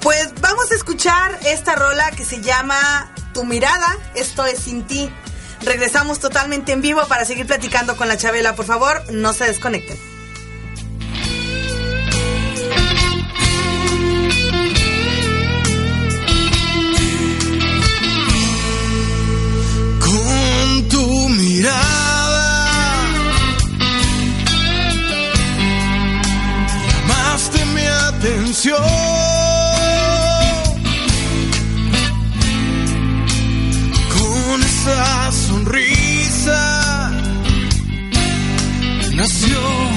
Speaker 2: Pues vamos a escuchar esta rola que se llama Tu mirada, esto es sin ti. Regresamos totalmente en vivo para seguir platicando con la Chabela. Por favor, no se desconecten.
Speaker 6: Con
Speaker 7: esa sonrisa nació.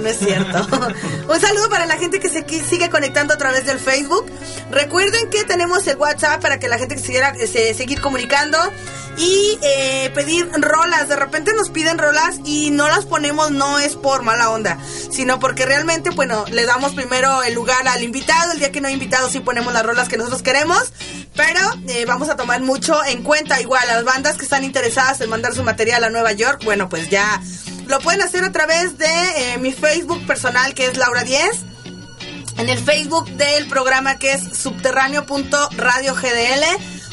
Speaker 6: No
Speaker 2: es cierto. Un saludo para la gente que se sigue conectando a través del Facebook. Recuerden que tenemos el WhatsApp para que la gente quisiera eh, se- seguir comunicando y eh, pedir rolas. De repente nos piden rolas y no las ponemos, no es por mala onda, sino porque realmente, bueno, le damos primero el lugar al invitado. El día que no hay invitado, sí ponemos las rolas que nosotros queremos. Pero eh, vamos a tomar mucho en cuenta, igual, las bandas que están interesadas en mandar su material a Nueva York, bueno, pues ya lo pueden hacer a través de eh, mi Facebook personal, que es Laura 10 en el Facebook del programa que es subterráneo.radiogdl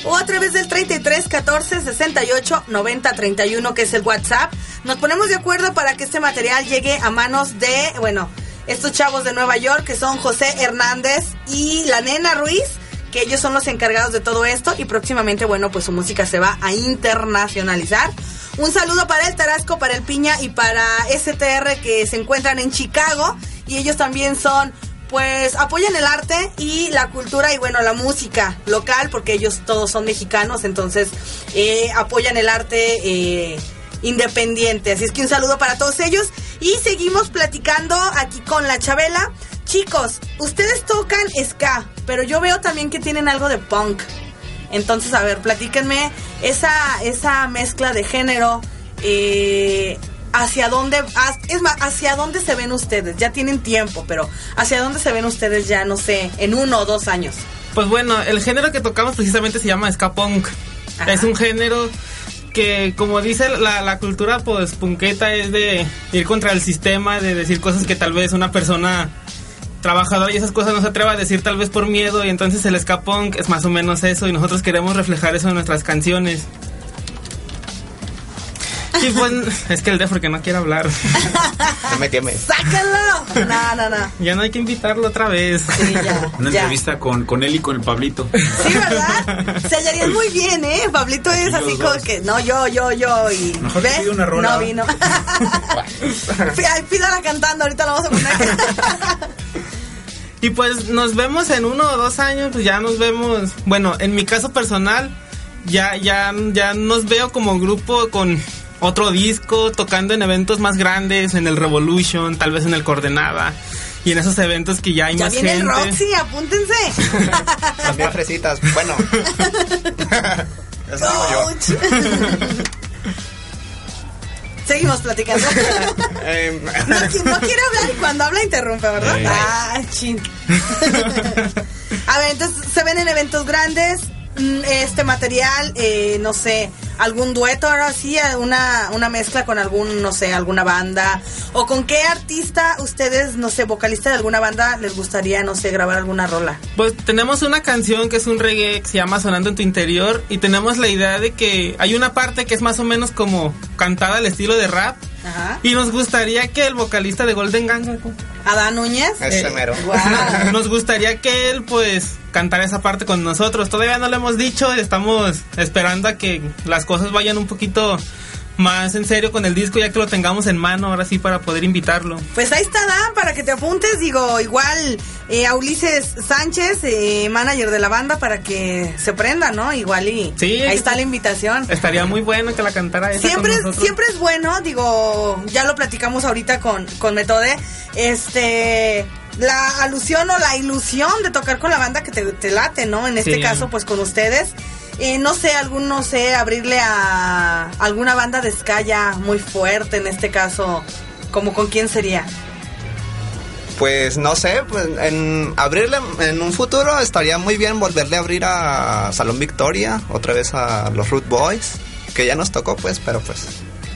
Speaker 2: o a través del 33 14 68 90 31 que es el WhatsApp. Nos ponemos de acuerdo para que este material llegue a manos de, bueno, estos chavos de Nueva York que son José Hernández y la nena Ruiz, que ellos son los encargados de todo esto y próximamente, bueno, pues su música se va a internacionalizar. Un saludo para el Tarasco, para el Piña y para STR que se encuentran en Chicago y ellos también son pues apoyan el arte y la cultura y bueno, la música local, porque ellos todos son mexicanos, entonces eh, apoyan el arte eh, independiente. Así es que un saludo para todos ellos y seguimos platicando aquí con la Chabela. Chicos, ustedes tocan ska, pero yo veo también que tienen algo de punk. Entonces, a ver, platíquenme esa, esa mezcla de género. eh, ¿Hacia dónde, has- es más, hacia dónde se ven ustedes? Ya tienen tiempo, pero ¿hacia dónde se ven ustedes ya, no sé, en uno o dos años?
Speaker 4: Pues bueno, el género que tocamos precisamente se llama ska punk.
Speaker 2: Ajá.
Speaker 4: Es un género que, como dice la, la cultura pues punketa, es de ir contra el sistema, de decir cosas que tal vez una persona trabajadora y esas cosas no se atreva a decir tal vez por miedo y entonces el ska es más o menos eso y nosotros queremos reflejar eso en nuestras canciones. Pues, es que el de porque no quiere hablar.
Speaker 3: No me queme.
Speaker 2: ¡Sácalo! No, no, no.
Speaker 4: Ya no hay que invitarlo otra vez.
Speaker 2: Sí, ya.
Speaker 5: Una
Speaker 2: ya.
Speaker 5: entrevista con, con él y con el Pablito.
Speaker 2: Sí, ¿verdad? Se hallarían muy bien, ¿eh? Pablito es así
Speaker 5: dos.
Speaker 2: como que, no, yo, yo, yo, y...
Speaker 5: Mejor que
Speaker 2: ¿ve?
Speaker 5: pida una rola.
Speaker 2: No vino. Ay, Pídala cantando, ahorita la vamos a poner.
Speaker 4: Y pues nos vemos en uno o dos años, pues ya nos vemos. Bueno, en mi caso personal, ya, ya, ya nos veo como grupo con otro disco, tocando en eventos más grandes, en el Revolution, tal vez en el Coordenada. Y en esos eventos que ya hay
Speaker 2: ya
Speaker 4: más
Speaker 2: viene el
Speaker 4: gente.
Speaker 2: Roxy, apúntense.
Speaker 3: También fresitas. Bueno. Eso digo yo.
Speaker 2: Ouch. Seguimos platicando.
Speaker 3: Em,
Speaker 2: No, qui- no quiere hablar y cuando habla interrumpe, ¿verdad?
Speaker 5: Sí.
Speaker 2: Ah, chin. A ver, entonces se ven en eventos grandes. mm, Este material, eh, no sé, algún dueto ahora sí, una, una mezcla con algún, no sé, alguna banda. O con qué artista ustedes, no sé, vocalista de alguna banda, les gustaría, no sé, grabar alguna rola.
Speaker 4: Pues tenemos una canción que es un reggae que se llama Sonando en tu interior y tenemos la idea de que hay una parte que es más o menos como cantada al estilo de rap
Speaker 2: Ajá.
Speaker 4: y nos gustaría que el vocalista de Golden Gang
Speaker 2: Adán Núñez.
Speaker 3: ese
Speaker 4: Eh,
Speaker 3: mero.
Speaker 4: Nos gustaría que él pues cantara esa parte con nosotros. Todavía no lo hemos dicho, estamos esperando a que las cosas vayan un poquito más en serio con el disco ya que lo tengamos en mano ahora sí para poder invitarlo.
Speaker 2: Pues ahí está Dan para que te apuntes, digo, igual eh, a Ulises Sánchez, eh, manager de la banda, para que se prenda, ¿no? Igual y
Speaker 4: Sí,
Speaker 2: ahí está la invitación.
Speaker 4: Estaría muy bueno que la cantara esa
Speaker 2: Siempre,
Speaker 4: con nosotros.
Speaker 2: siempre es bueno, digo, ya lo platicamos ahorita con, con Metode, este, la alusión o la ilusión de tocar con la banda que te, te late, ¿no? En este
Speaker 4: Sí.
Speaker 2: caso, pues con ustedes. Eh, no sé, algún, no sé, abrirle a alguna banda de ska ya muy fuerte, en este caso, como con quién sería.
Speaker 3: Pues no sé, pues en abrirle en un futuro estaría muy bien volverle a abrir a Salón Victoria, otra vez a los Root Boys, que ya nos tocó pues, pero pues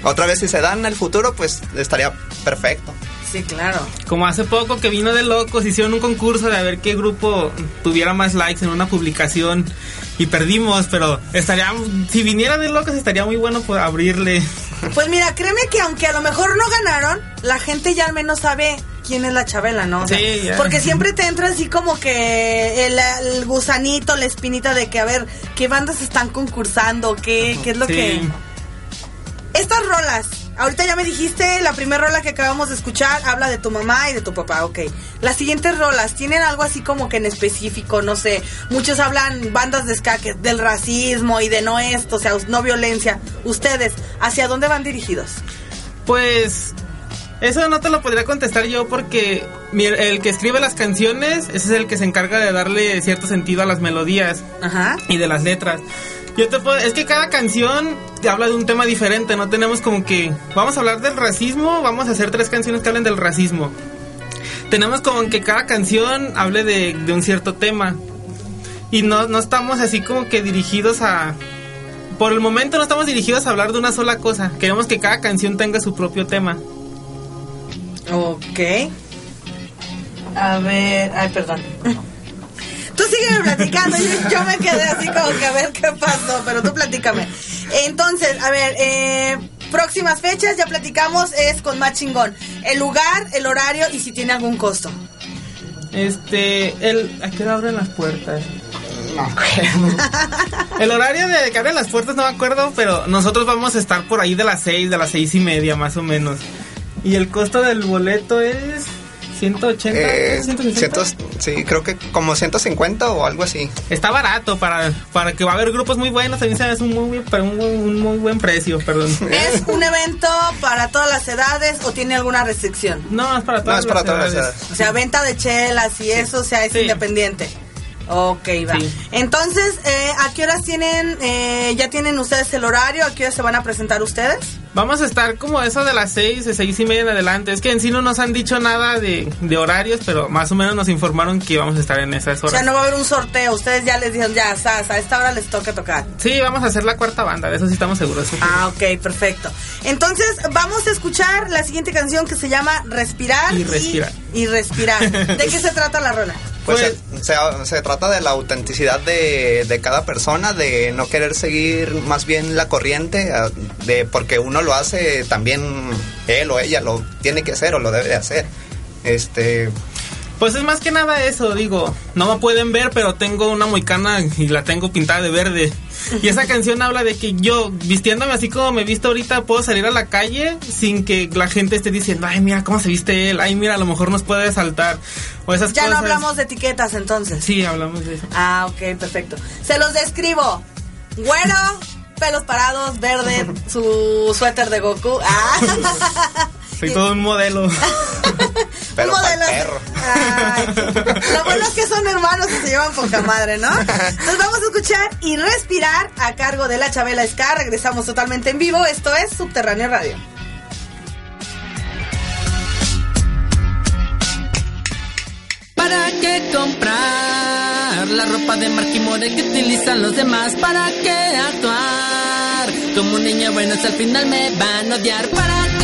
Speaker 3: otra vez si se dan en el futuro pues estaría perfecto.
Speaker 2: Sí, claro.
Speaker 4: Como hace poco que vino de locos, hicieron un concurso de a ver qué grupo tuviera más likes en una publicación y perdimos, pero estaría, si viniera de locos estaría muy bueno pues, abrirle.
Speaker 2: Pues mira, créeme que aunque a lo mejor no ganaron, la gente ya al menos sabe quién es la Chabela, ¿no? O sea,
Speaker 4: Sí, ya.
Speaker 2: Porque siempre te entra así como que el, el gusanito, la espinita de que a ver qué bandas están concursando, qué, qué es lo
Speaker 4: Sí.
Speaker 2: que... Estas rolas, ahorita ya me dijiste, la primera rola que acabamos de escuchar habla de tu mamá y de tu papá, ok. Las siguientes rolas, ¿tienen algo así como que en específico? No sé, muchos hablan bandas de ska que- del racismo y de no esto, o sea, no violencia. Ustedes, ¿hacia dónde van dirigidos?
Speaker 4: Pues eso no te lo podría contestar yo porque mi- el que escribe las canciones ese es el que se encarga de darle cierto sentido a las melodías
Speaker 2: Ajá.
Speaker 4: y de las letras. Yo te puedo, es que cada canción habla de un tema diferente, no tenemos como que vamos a hablar del racismo, vamos a hacer tres canciones que hablen del racismo. Tenemos como que cada canción hable de, de un cierto tema. Y no, no estamos así como que dirigidos a... Por el momento no estamos dirigidos a hablar de una sola cosa. Queremos que cada canción tenga su propio tema.
Speaker 2: Ok. A ver, ay, perdón. Tú sígueme platicando, yo, yo me quedé así como que a ver qué pasó, pero tú platícame. Entonces, a ver, eh, próximas fechas, ya platicamos, es con más chingón. El lugar, el horario y si tiene algún costo.
Speaker 4: Este, el, ¿a qué hora abren las puertas? El horario de que abren las puertas no me acuerdo, pero nosotros vamos a estar por ahí de las 6, de las seis y media más o menos. Y el costo del boleto es 180,
Speaker 3: Eh,
Speaker 4: 160.
Speaker 3: cientos- sí, creo que como 150 o algo así.
Speaker 4: Está barato para, para que va a haber grupos muy buenos, también se- es un muy, pero un, muy- un muy buen precio, perdón.
Speaker 2: ¿Es un evento para todas las edades o tiene alguna restricción?
Speaker 4: No, es para
Speaker 3: No,
Speaker 4: todas,
Speaker 3: es para
Speaker 4: las
Speaker 3: todas las
Speaker 4: edades.
Speaker 2: O sea, venta de chelas y eso, o sea, es
Speaker 4: Sí.
Speaker 2: independiente. Ok, va.
Speaker 4: Sí.
Speaker 2: Entonces, eh, ¿a qué horas tienen, eh, ya tienen ustedes el horario? ¿A qué horas se van a presentar ustedes?
Speaker 4: Vamos a estar como eso de las 6, de 6 y media en adelante. Es que en sí no nos han dicho nada de, de horarios, pero más o menos nos informaron que vamos a estar en esas
Speaker 2: O
Speaker 4: horas.
Speaker 2: sea, no va a haber un sorteo. Ustedes ya les dijeron, ya, sas, a esta hora les toca tocar.
Speaker 4: Sí, vamos a hacer la cuarta banda, de eso sí estamos seguros.
Speaker 2: Ah, ok, perfecto. Entonces, vamos a escuchar la siguiente canción que se llama Respirar.
Speaker 4: Y respirar.
Speaker 2: Y, y respirar. ¿De qué se trata la rola?
Speaker 3: Pues se, se- se trata de la autenticidad de, de cada persona, de no querer seguir más bien la corriente, ah, de porque uno lo hace, también él o ella lo tiene que hacer o lo debe de hacer. Este,
Speaker 4: Pues es más que nada eso, digo, no me pueden ver, pero tengo una moicana y la tengo pintada de verde. Y esa canción habla de que yo, vistiéndome así como me he visto ahorita, puedo salir a la calle sin que la gente esté diciendo, ay, mira cómo se viste él, ay, mira, a lo mejor nos puede asaltar. O esas
Speaker 2: Ya no hablamos de etiquetas entonces.
Speaker 4: Sí, hablamos de eso.
Speaker 2: Ah, ok, perfecto. Se los describo. Güero, pelos parados, verde, su suéter de Goku. Ah.
Speaker 4: Soy todo un modelo.
Speaker 3: pero
Speaker 2: modelo-
Speaker 3: perro.
Speaker 2: Ay, lo bueno es que son hermanos y se llevan poca madre, ¿no? Entonces vamos a escuchar y respirar a cargo de la Chabela Scar. Regresamos totalmente en vivo. Esto es Subterráneo Radio.
Speaker 8: ¿Para qué comprar la ropa de Marquimore que utilizan los demás? ¿Para qué actuar como un niño bueno si al final me van a odiar? ¿Para qué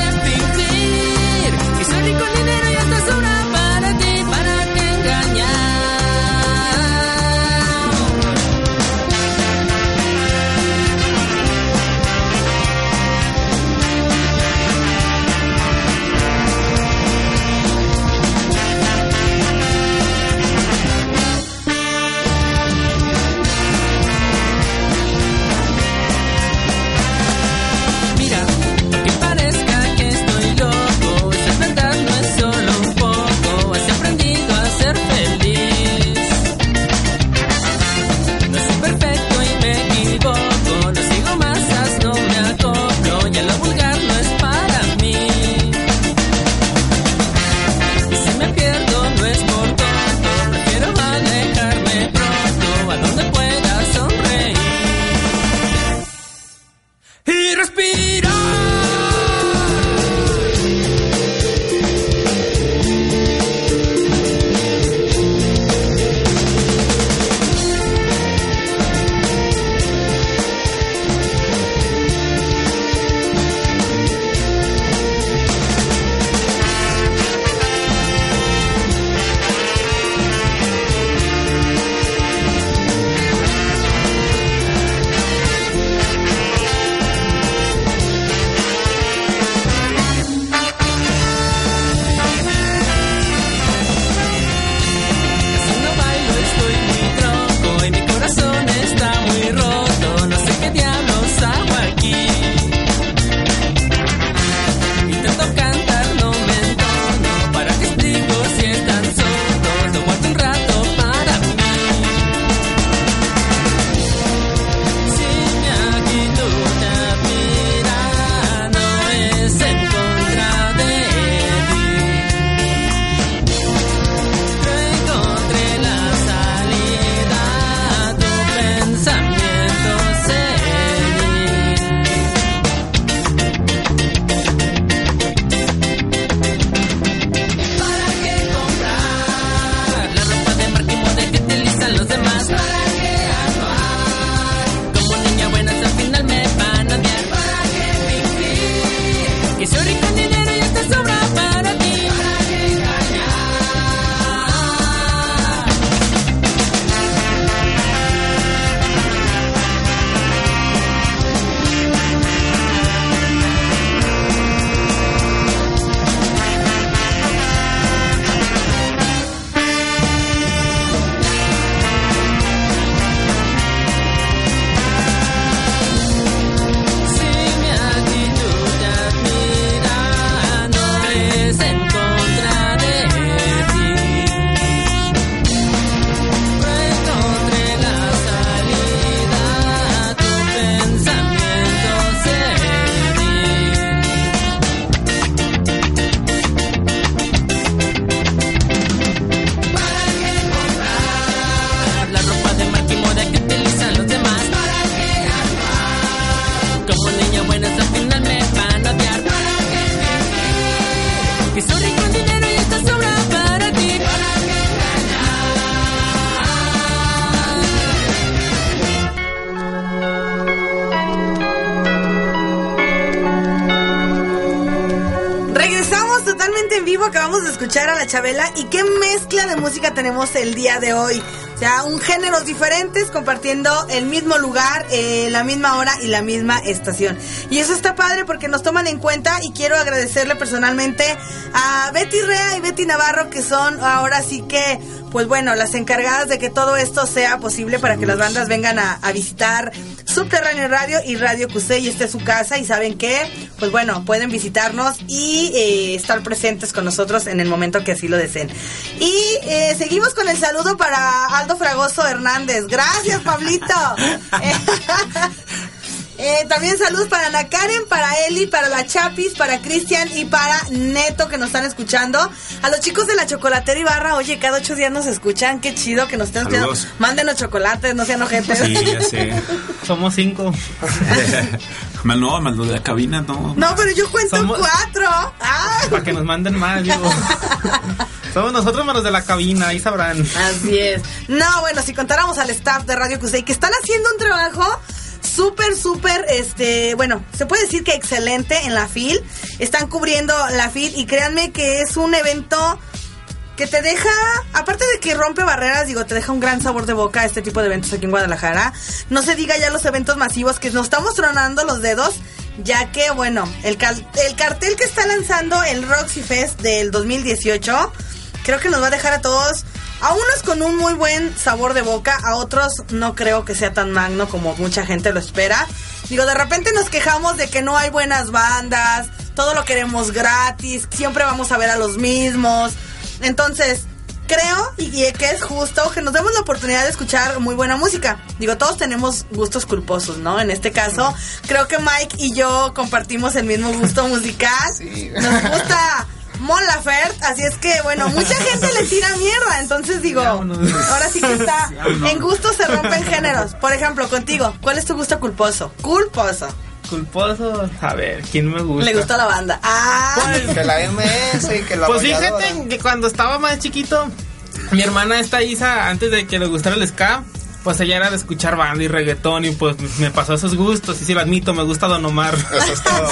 Speaker 2: tenemos el día de hoy. O sea, un géneros diferentes compartiendo el mismo lugar, eh, la misma hora y la misma estación. Y eso está padre porque nos toman en cuenta y quiero agradecerle personalmente a Betty Rea y Betty Navarro que son ahora sí que, pues bueno, las encargadas de que todo esto sea posible para que las bandas vengan a, a visitar Subterráneo Radio y Radio QC y esta es su casa y saben que, pues bueno, pueden visitarnos y eh, estar presentes con nosotros en el momento que así lo deseen. Y eh, seguimos con el saludo para Aldo Fragoso Hernández. Gracias, Pablito. Eh, también saludos para Ana Karen, para Eli, para la Chapis, para Cristian y para Neto que nos están escuchando. A los chicos de la chocolatera Ibarra, oye, cada ocho días nos escuchan, qué chido que nos estén escuchando. Mándenos chocolates, no sean ojetes.
Speaker 5: Sí, ya sé.
Speaker 4: Somos cinco.
Speaker 5: Mal no, mal lo de la cabina, no.
Speaker 2: No, pero yo cuento
Speaker 4: Somos-
Speaker 2: cuatro. Ah.
Speaker 4: Para que nos manden más, digo. Somos nosotros menos de la cabina, ahí sabrán.
Speaker 2: Así es. No, bueno, si contáramos al staff de Radio Cusey que están haciendo un trabajo súper, súper, este, bueno, se puede decir que excelente en la FIL. Están cubriendo la FIL y créanme que es un evento que te deja, aparte de que rompe barreras, digo, te deja un gran sabor de boca este tipo de eventos aquí en Guadalajara. No se diga ya los eventos masivos que nos estamos tronando los dedos, ya que, bueno, el, cal- el cartel que está lanzando el Roxy Fest del 2018, creo que nos va a dejar a todos, a unos con un muy buen sabor de boca, a otros no creo que sea tan magno como mucha gente lo espera. Digo, de repente nos quejamos de que no hay buenas bandas, todo lo queremos gratis, siempre vamos a ver a los mismos. Entonces, creo y, y que es justo que nos demos la oportunidad de escuchar muy buena música. Digo, todos tenemos gustos culposos, ¿no? En este caso, creo que Mike y yo compartimos el mismo gusto musical. Nos gusta Mon Laferte, así es que, bueno, mucha gente le tira mierda, entonces digo, ahora sí que está, en gusto se rompen géneros. Por ejemplo, contigo, ¿cuál es tu gusto culposo? Culposo.
Speaker 4: Culposo, a ver, ¿quién me gusta?
Speaker 2: Le gustó la banda. Ah,
Speaker 3: Que la MS y que la
Speaker 4: Pues fíjate que cuando estaba más chiquito, mi hermana esta Isa, antes de que le gustara el ska, pues ella era de escuchar banda y reggaetón y pues me pasó esos gustos. Y sí lo admito, me gusta Don Omar.
Speaker 3: Eso es todo.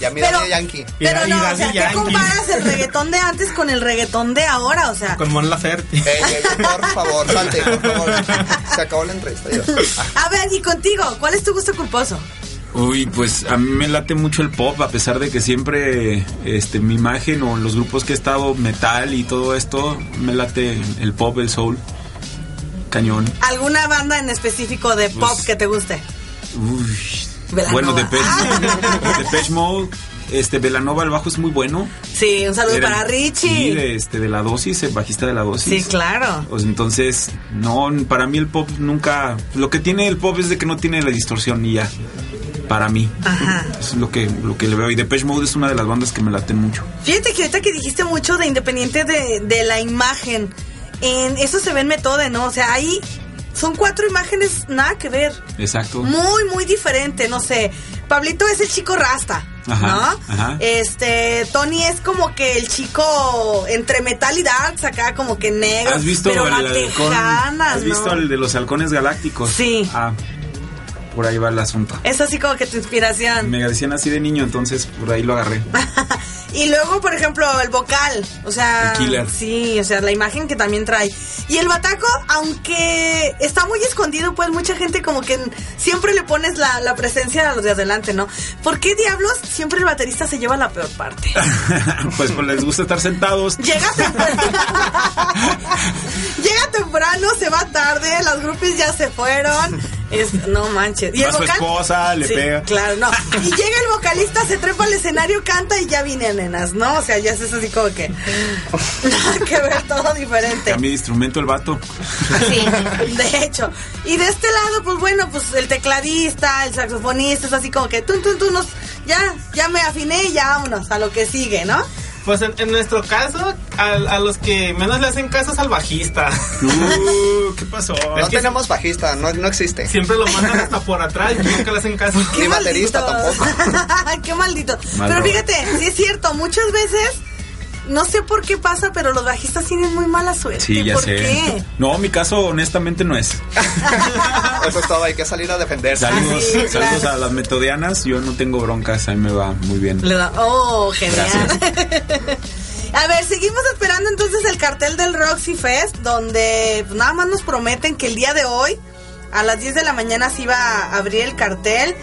Speaker 3: Y a mí
Speaker 2: Pero-
Speaker 3: Daddy Yankee.
Speaker 4: Y
Speaker 2: pero no, o
Speaker 4: Daddy
Speaker 2: sea, ¿qué
Speaker 4: Yankee.
Speaker 2: comparas el reggaetón de antes con el reggaetón de ahora? O sea,
Speaker 4: Con Mon Laferte.
Speaker 3: Ey, ey, por favor, salte, por favor. Se acabó la entrevista. Dios.
Speaker 2: a ver, y contigo, ¿cuál es tu gusto culposo?
Speaker 5: Uy, pues a mí me late mucho el pop, a pesar de que siempre este, mi imagen o en los grupos que he estado, metal y todo esto, me late el pop, el soul, cañón.
Speaker 2: ¿Alguna banda en específico de pop
Speaker 5: Pues-
Speaker 2: que te guste?
Speaker 5: Uy. Bueno, Depeche, Depeche Mode, este, Velanova, el bajo es muy bueno.
Speaker 2: Sí, un saludo
Speaker 5: Era-
Speaker 2: para
Speaker 5: Sí,
Speaker 2: Richie.
Speaker 5: de, este, de la dosis, el bajista de la dosis.
Speaker 2: Sí, claro.
Speaker 5: Pues entonces, no, para mí el pop nunca. Lo que tiene el pop es de que no tiene la distorsión y ya. Para mí.
Speaker 2: Ajá.
Speaker 5: Eso es lo que, lo que le veo. Y Depeche Mode es una de las bandas que me laten mucho.
Speaker 2: Fíjate que ahorita que dijiste mucho de independiente de, de la imagen, en eso se ve en Metode, ¿no? O sea, ahí son cuatro imágenes nada que ver.
Speaker 5: Exacto.
Speaker 2: Muy, muy diferente, no sé. Pablito es el chico rasta,
Speaker 5: Ajá,
Speaker 2: ¿no?
Speaker 5: ajá.
Speaker 2: Este, Tony es como que el chico entre metal y dark, acá como que negro.
Speaker 5: ¿Has visto
Speaker 2: pero
Speaker 5: el halcón? ¿Has visto
Speaker 2: ¿no?
Speaker 5: el de los halcones galácticos?
Speaker 2: Sí.
Speaker 5: Ah, por ahí va el asunto.
Speaker 2: Es así como que tu inspiración.
Speaker 5: Me decían así de niño, entonces por ahí lo agarré.
Speaker 2: Y luego, por ejemplo, el vocal, o sea,
Speaker 5: El killer.
Speaker 2: sí, o sea, la imagen que también trae. Y el bataco, aunque está muy escondido, pues mucha gente como que siempre le pones la, la presencia a los de adelante, ¿no? ¿Por qué diablos siempre el baterista se lleva la peor parte?
Speaker 5: pues, pues les gusta estar sentados.
Speaker 2: Llega temprano, llega temprano, se va tarde, las groupies ya se fueron. Es, no manches. Y
Speaker 5: Va su esposa, le
Speaker 2: Sí,
Speaker 5: pega.
Speaker 2: Claro, no. Y llega el vocalista, se trepa al escenario, canta y ya vine, nenas, ¿no? O sea, ya es así como que. Nada que ver, todo diferente.
Speaker 5: Cambia de instrumento el vato.
Speaker 2: Sí, de hecho. Y de este lado, pues bueno, pues el tecladista, el saxofonista, es así como que tú, tú, tú, nos, ya, ya me afiné y ya vámonos a lo que sigue, ¿no?
Speaker 4: Pues en, en nuestro caso, a, a los que menos le hacen caso es al bajista.
Speaker 5: Uh, ¿Qué pasó?
Speaker 3: No tenemos bajista, no, no existe.
Speaker 4: Siempre lo mandan hasta por atrás y nunca le hacen caso.
Speaker 3: Ni baterista tampoco.
Speaker 2: Qué maldito.
Speaker 5: Mal
Speaker 2: pero fíjate, sí es cierto, muchas veces, no sé por qué pasa, pero los bajistas tienen muy mala suerte.
Speaker 5: Sí, ya
Speaker 2: ¿Por
Speaker 5: sé.
Speaker 2: qué?
Speaker 5: No, mi caso honestamente no es.
Speaker 3: Eso es todo, hay que salir a defenderse.
Speaker 5: Saludos,
Speaker 2: Ah, sí,
Speaker 5: saludos
Speaker 2: claro.
Speaker 5: a las metodianas. Yo no tengo broncas, a mí me va muy bien.
Speaker 2: Le da, oh, genial. A ver, seguimos esperando entonces el cartel del Roxy Fest, donde nada más nos prometen que el día de hoy, a las 10 de la mañana, se iba a abrir el cartel.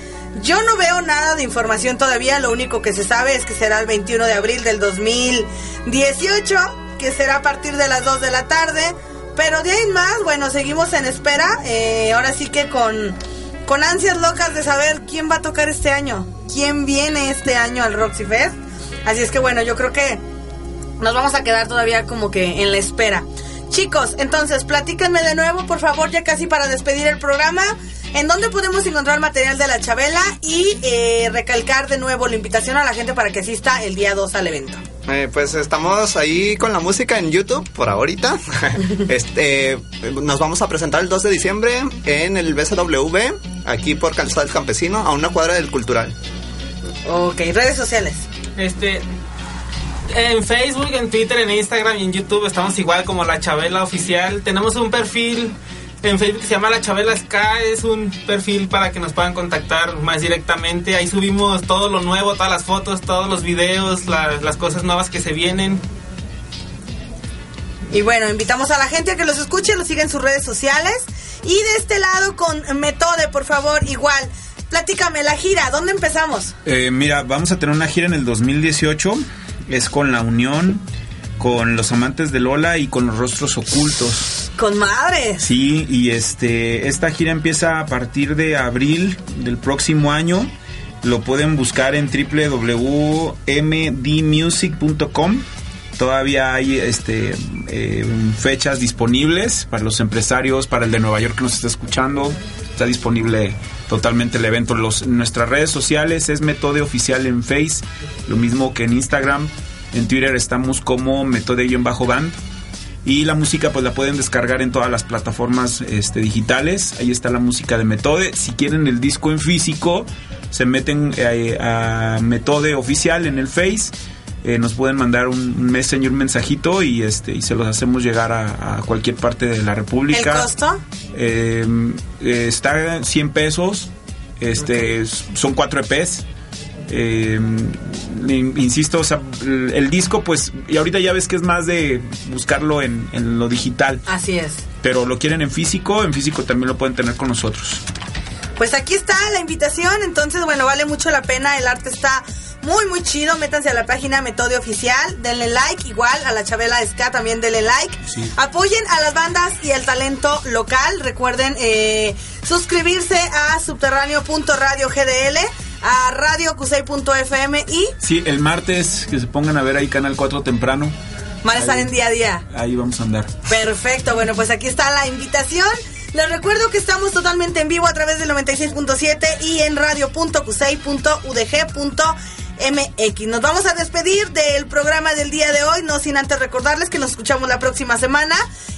Speaker 2: Yo no veo nada de información todavía, lo único que se sabe es que será el 21 de abril del 2018, que será a partir de las 2 de la tarde. Pero de ahí más, bueno, seguimos en espera. eh, ahora sí que con, con ansias locas de saber quién va a tocar este año, quién viene este año al Roxy Fest. Así es que bueno, yo creo que nos vamos a quedar todavía como que en la espera. Chicos, entonces platíquenme de nuevo, por favor, ya casi para despedir el programa. ¿En dónde podemos encontrar material de la Chabela? Y eh, recalcar de nuevo la invitación a la gente para que asista el día 2 al evento.
Speaker 3: Eh, pues estamos ahí con la música en YouTube por ahorita. este, nos vamos a presentar el 2 de diciembre en el BCW, aquí por Calzada del Campesino, a una cuadra del Cultural.
Speaker 2: Ok, redes sociales.
Speaker 4: Este. En Facebook, en Twitter, en Instagram y en YouTube estamos igual como La Chabela Oficial. Tenemos un perfil en Facebook se llama La Chabela Ska. Es un perfil para que nos puedan contactar más directamente. Ahí subimos todo lo nuevo, todas las fotos, todos los videos, la- las cosas nuevas que se vienen.
Speaker 2: Y bueno, invitamos a la gente a que los escuche, los siga en sus redes sociales. Y de este lado con Metode, por favor, igual. Platícame, la gira, ¿dónde empezamos?
Speaker 5: Eh, mira, vamos a tener una gira en el 2018. Es con La Unión, con Los Amantes de Lola y con Los Rostros Ocultos.
Speaker 2: Con madres.
Speaker 5: Sí, y este, esta gira empieza a partir de abril del próximo año. Lo pueden buscar en www.mdmusic.com. Todavía hay este, eh, fechas disponibles para los empresarios, para el de Nueva York que nos está escuchando. Está disponible totalmente el evento. Los, nuestras redes sociales es Metode Oficial en Face, lo mismo que en Instagram. En Twitter estamos como Metode-Band. Y la música pues la pueden descargar en todas las plataformas este, digitales. Ahí está la música de Metode. Si quieren el disco en físico, se meten eh, a Metode Oficial en el Face. Eh, nos pueden mandar un, messenger, un mensajito y este y se los hacemos llegar a, a cualquier parte de la
Speaker 2: ¿El
Speaker 5: República.
Speaker 2: costo?
Speaker 5: Eh, eh, está en 100 pesos. Este son cuatro EPs. Eh, in- insisto, o sea, el, disco, pues, y ahorita ya ves que es más de buscarlo en, en lo digital,
Speaker 2: Así es.
Speaker 5: pero lo quieren en físico, en físico también lo pueden tener con nosotros.
Speaker 2: Pues aquí está la invitación, entonces bueno, vale mucho la pena, el arte está muy muy chido, métanse a la página Metode Oficial, denle like, igual a la Chabela Ska también denle like,
Speaker 5: Sí.
Speaker 2: apoyen a las bandas y el talento local, recuerden eh, suscribirse a subterráneo.radio GDL, a radiocusey.fm y
Speaker 5: Sí, el martes que se pongan a ver ahí Canal 4 temprano,
Speaker 2: van a estar en día a día.
Speaker 5: ahí vamos a andar.
Speaker 2: Perfecto, bueno, pues aquí está la invitación. Les recuerdo que estamos totalmente en vivo a través del 96.7 y en radio.cusey.udg.mx. Nos vamos a despedir del programa del día de hoy, no sin antes recordarles que nos escuchamos la próxima semana.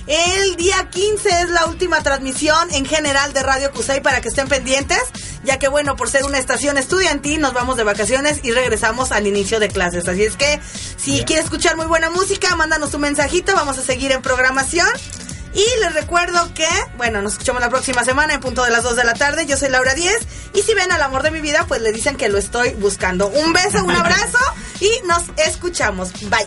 Speaker 2: El día 15 es la última transmisión en general de Radio Cusey para que estén pendientes, ya que bueno, por ser una estación estudiantil nos vamos de vacaciones y regresamos al inicio de clases. Así es que si quieres escuchar muy buena música, mándanos un mensajito, vamos a seguir en programación. Y les recuerdo que, bueno, nos escuchamos la próxima semana en punto de las 2 de la tarde. Yo soy Laura 10. Y si ven al amor de mi vida, pues le dicen que lo estoy buscando. Un beso, un abrazo y nos escuchamos. Bye.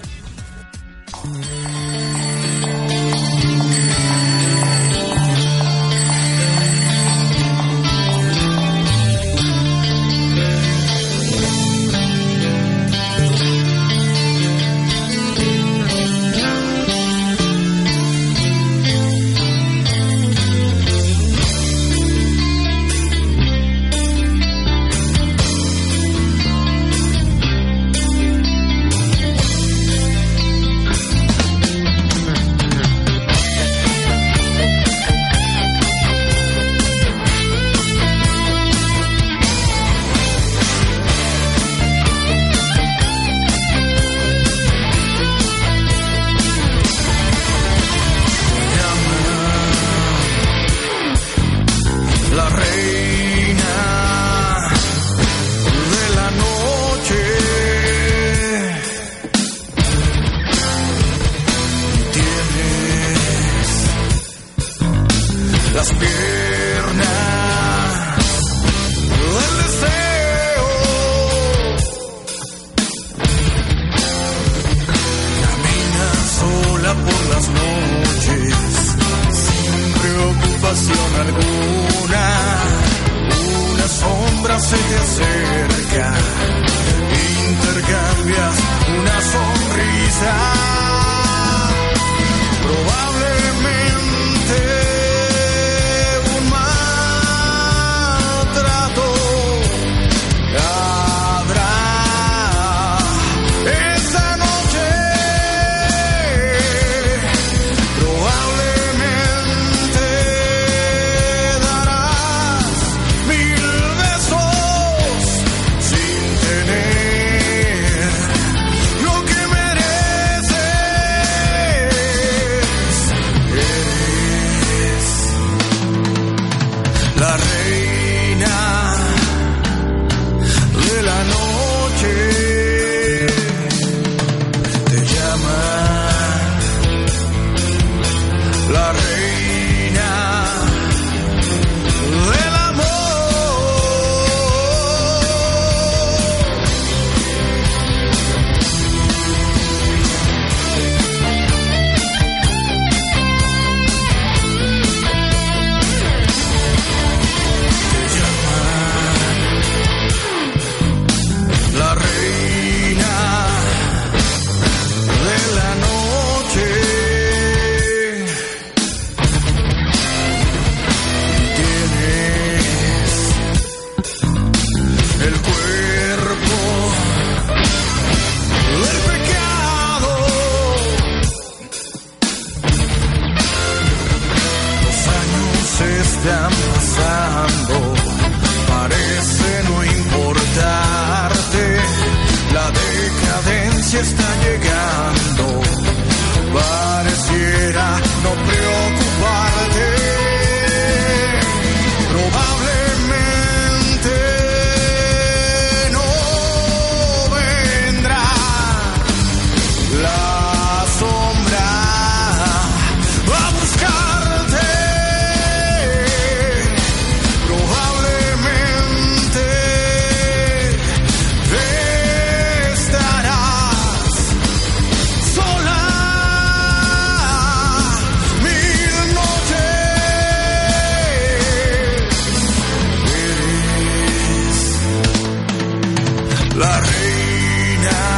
Speaker 6: La reina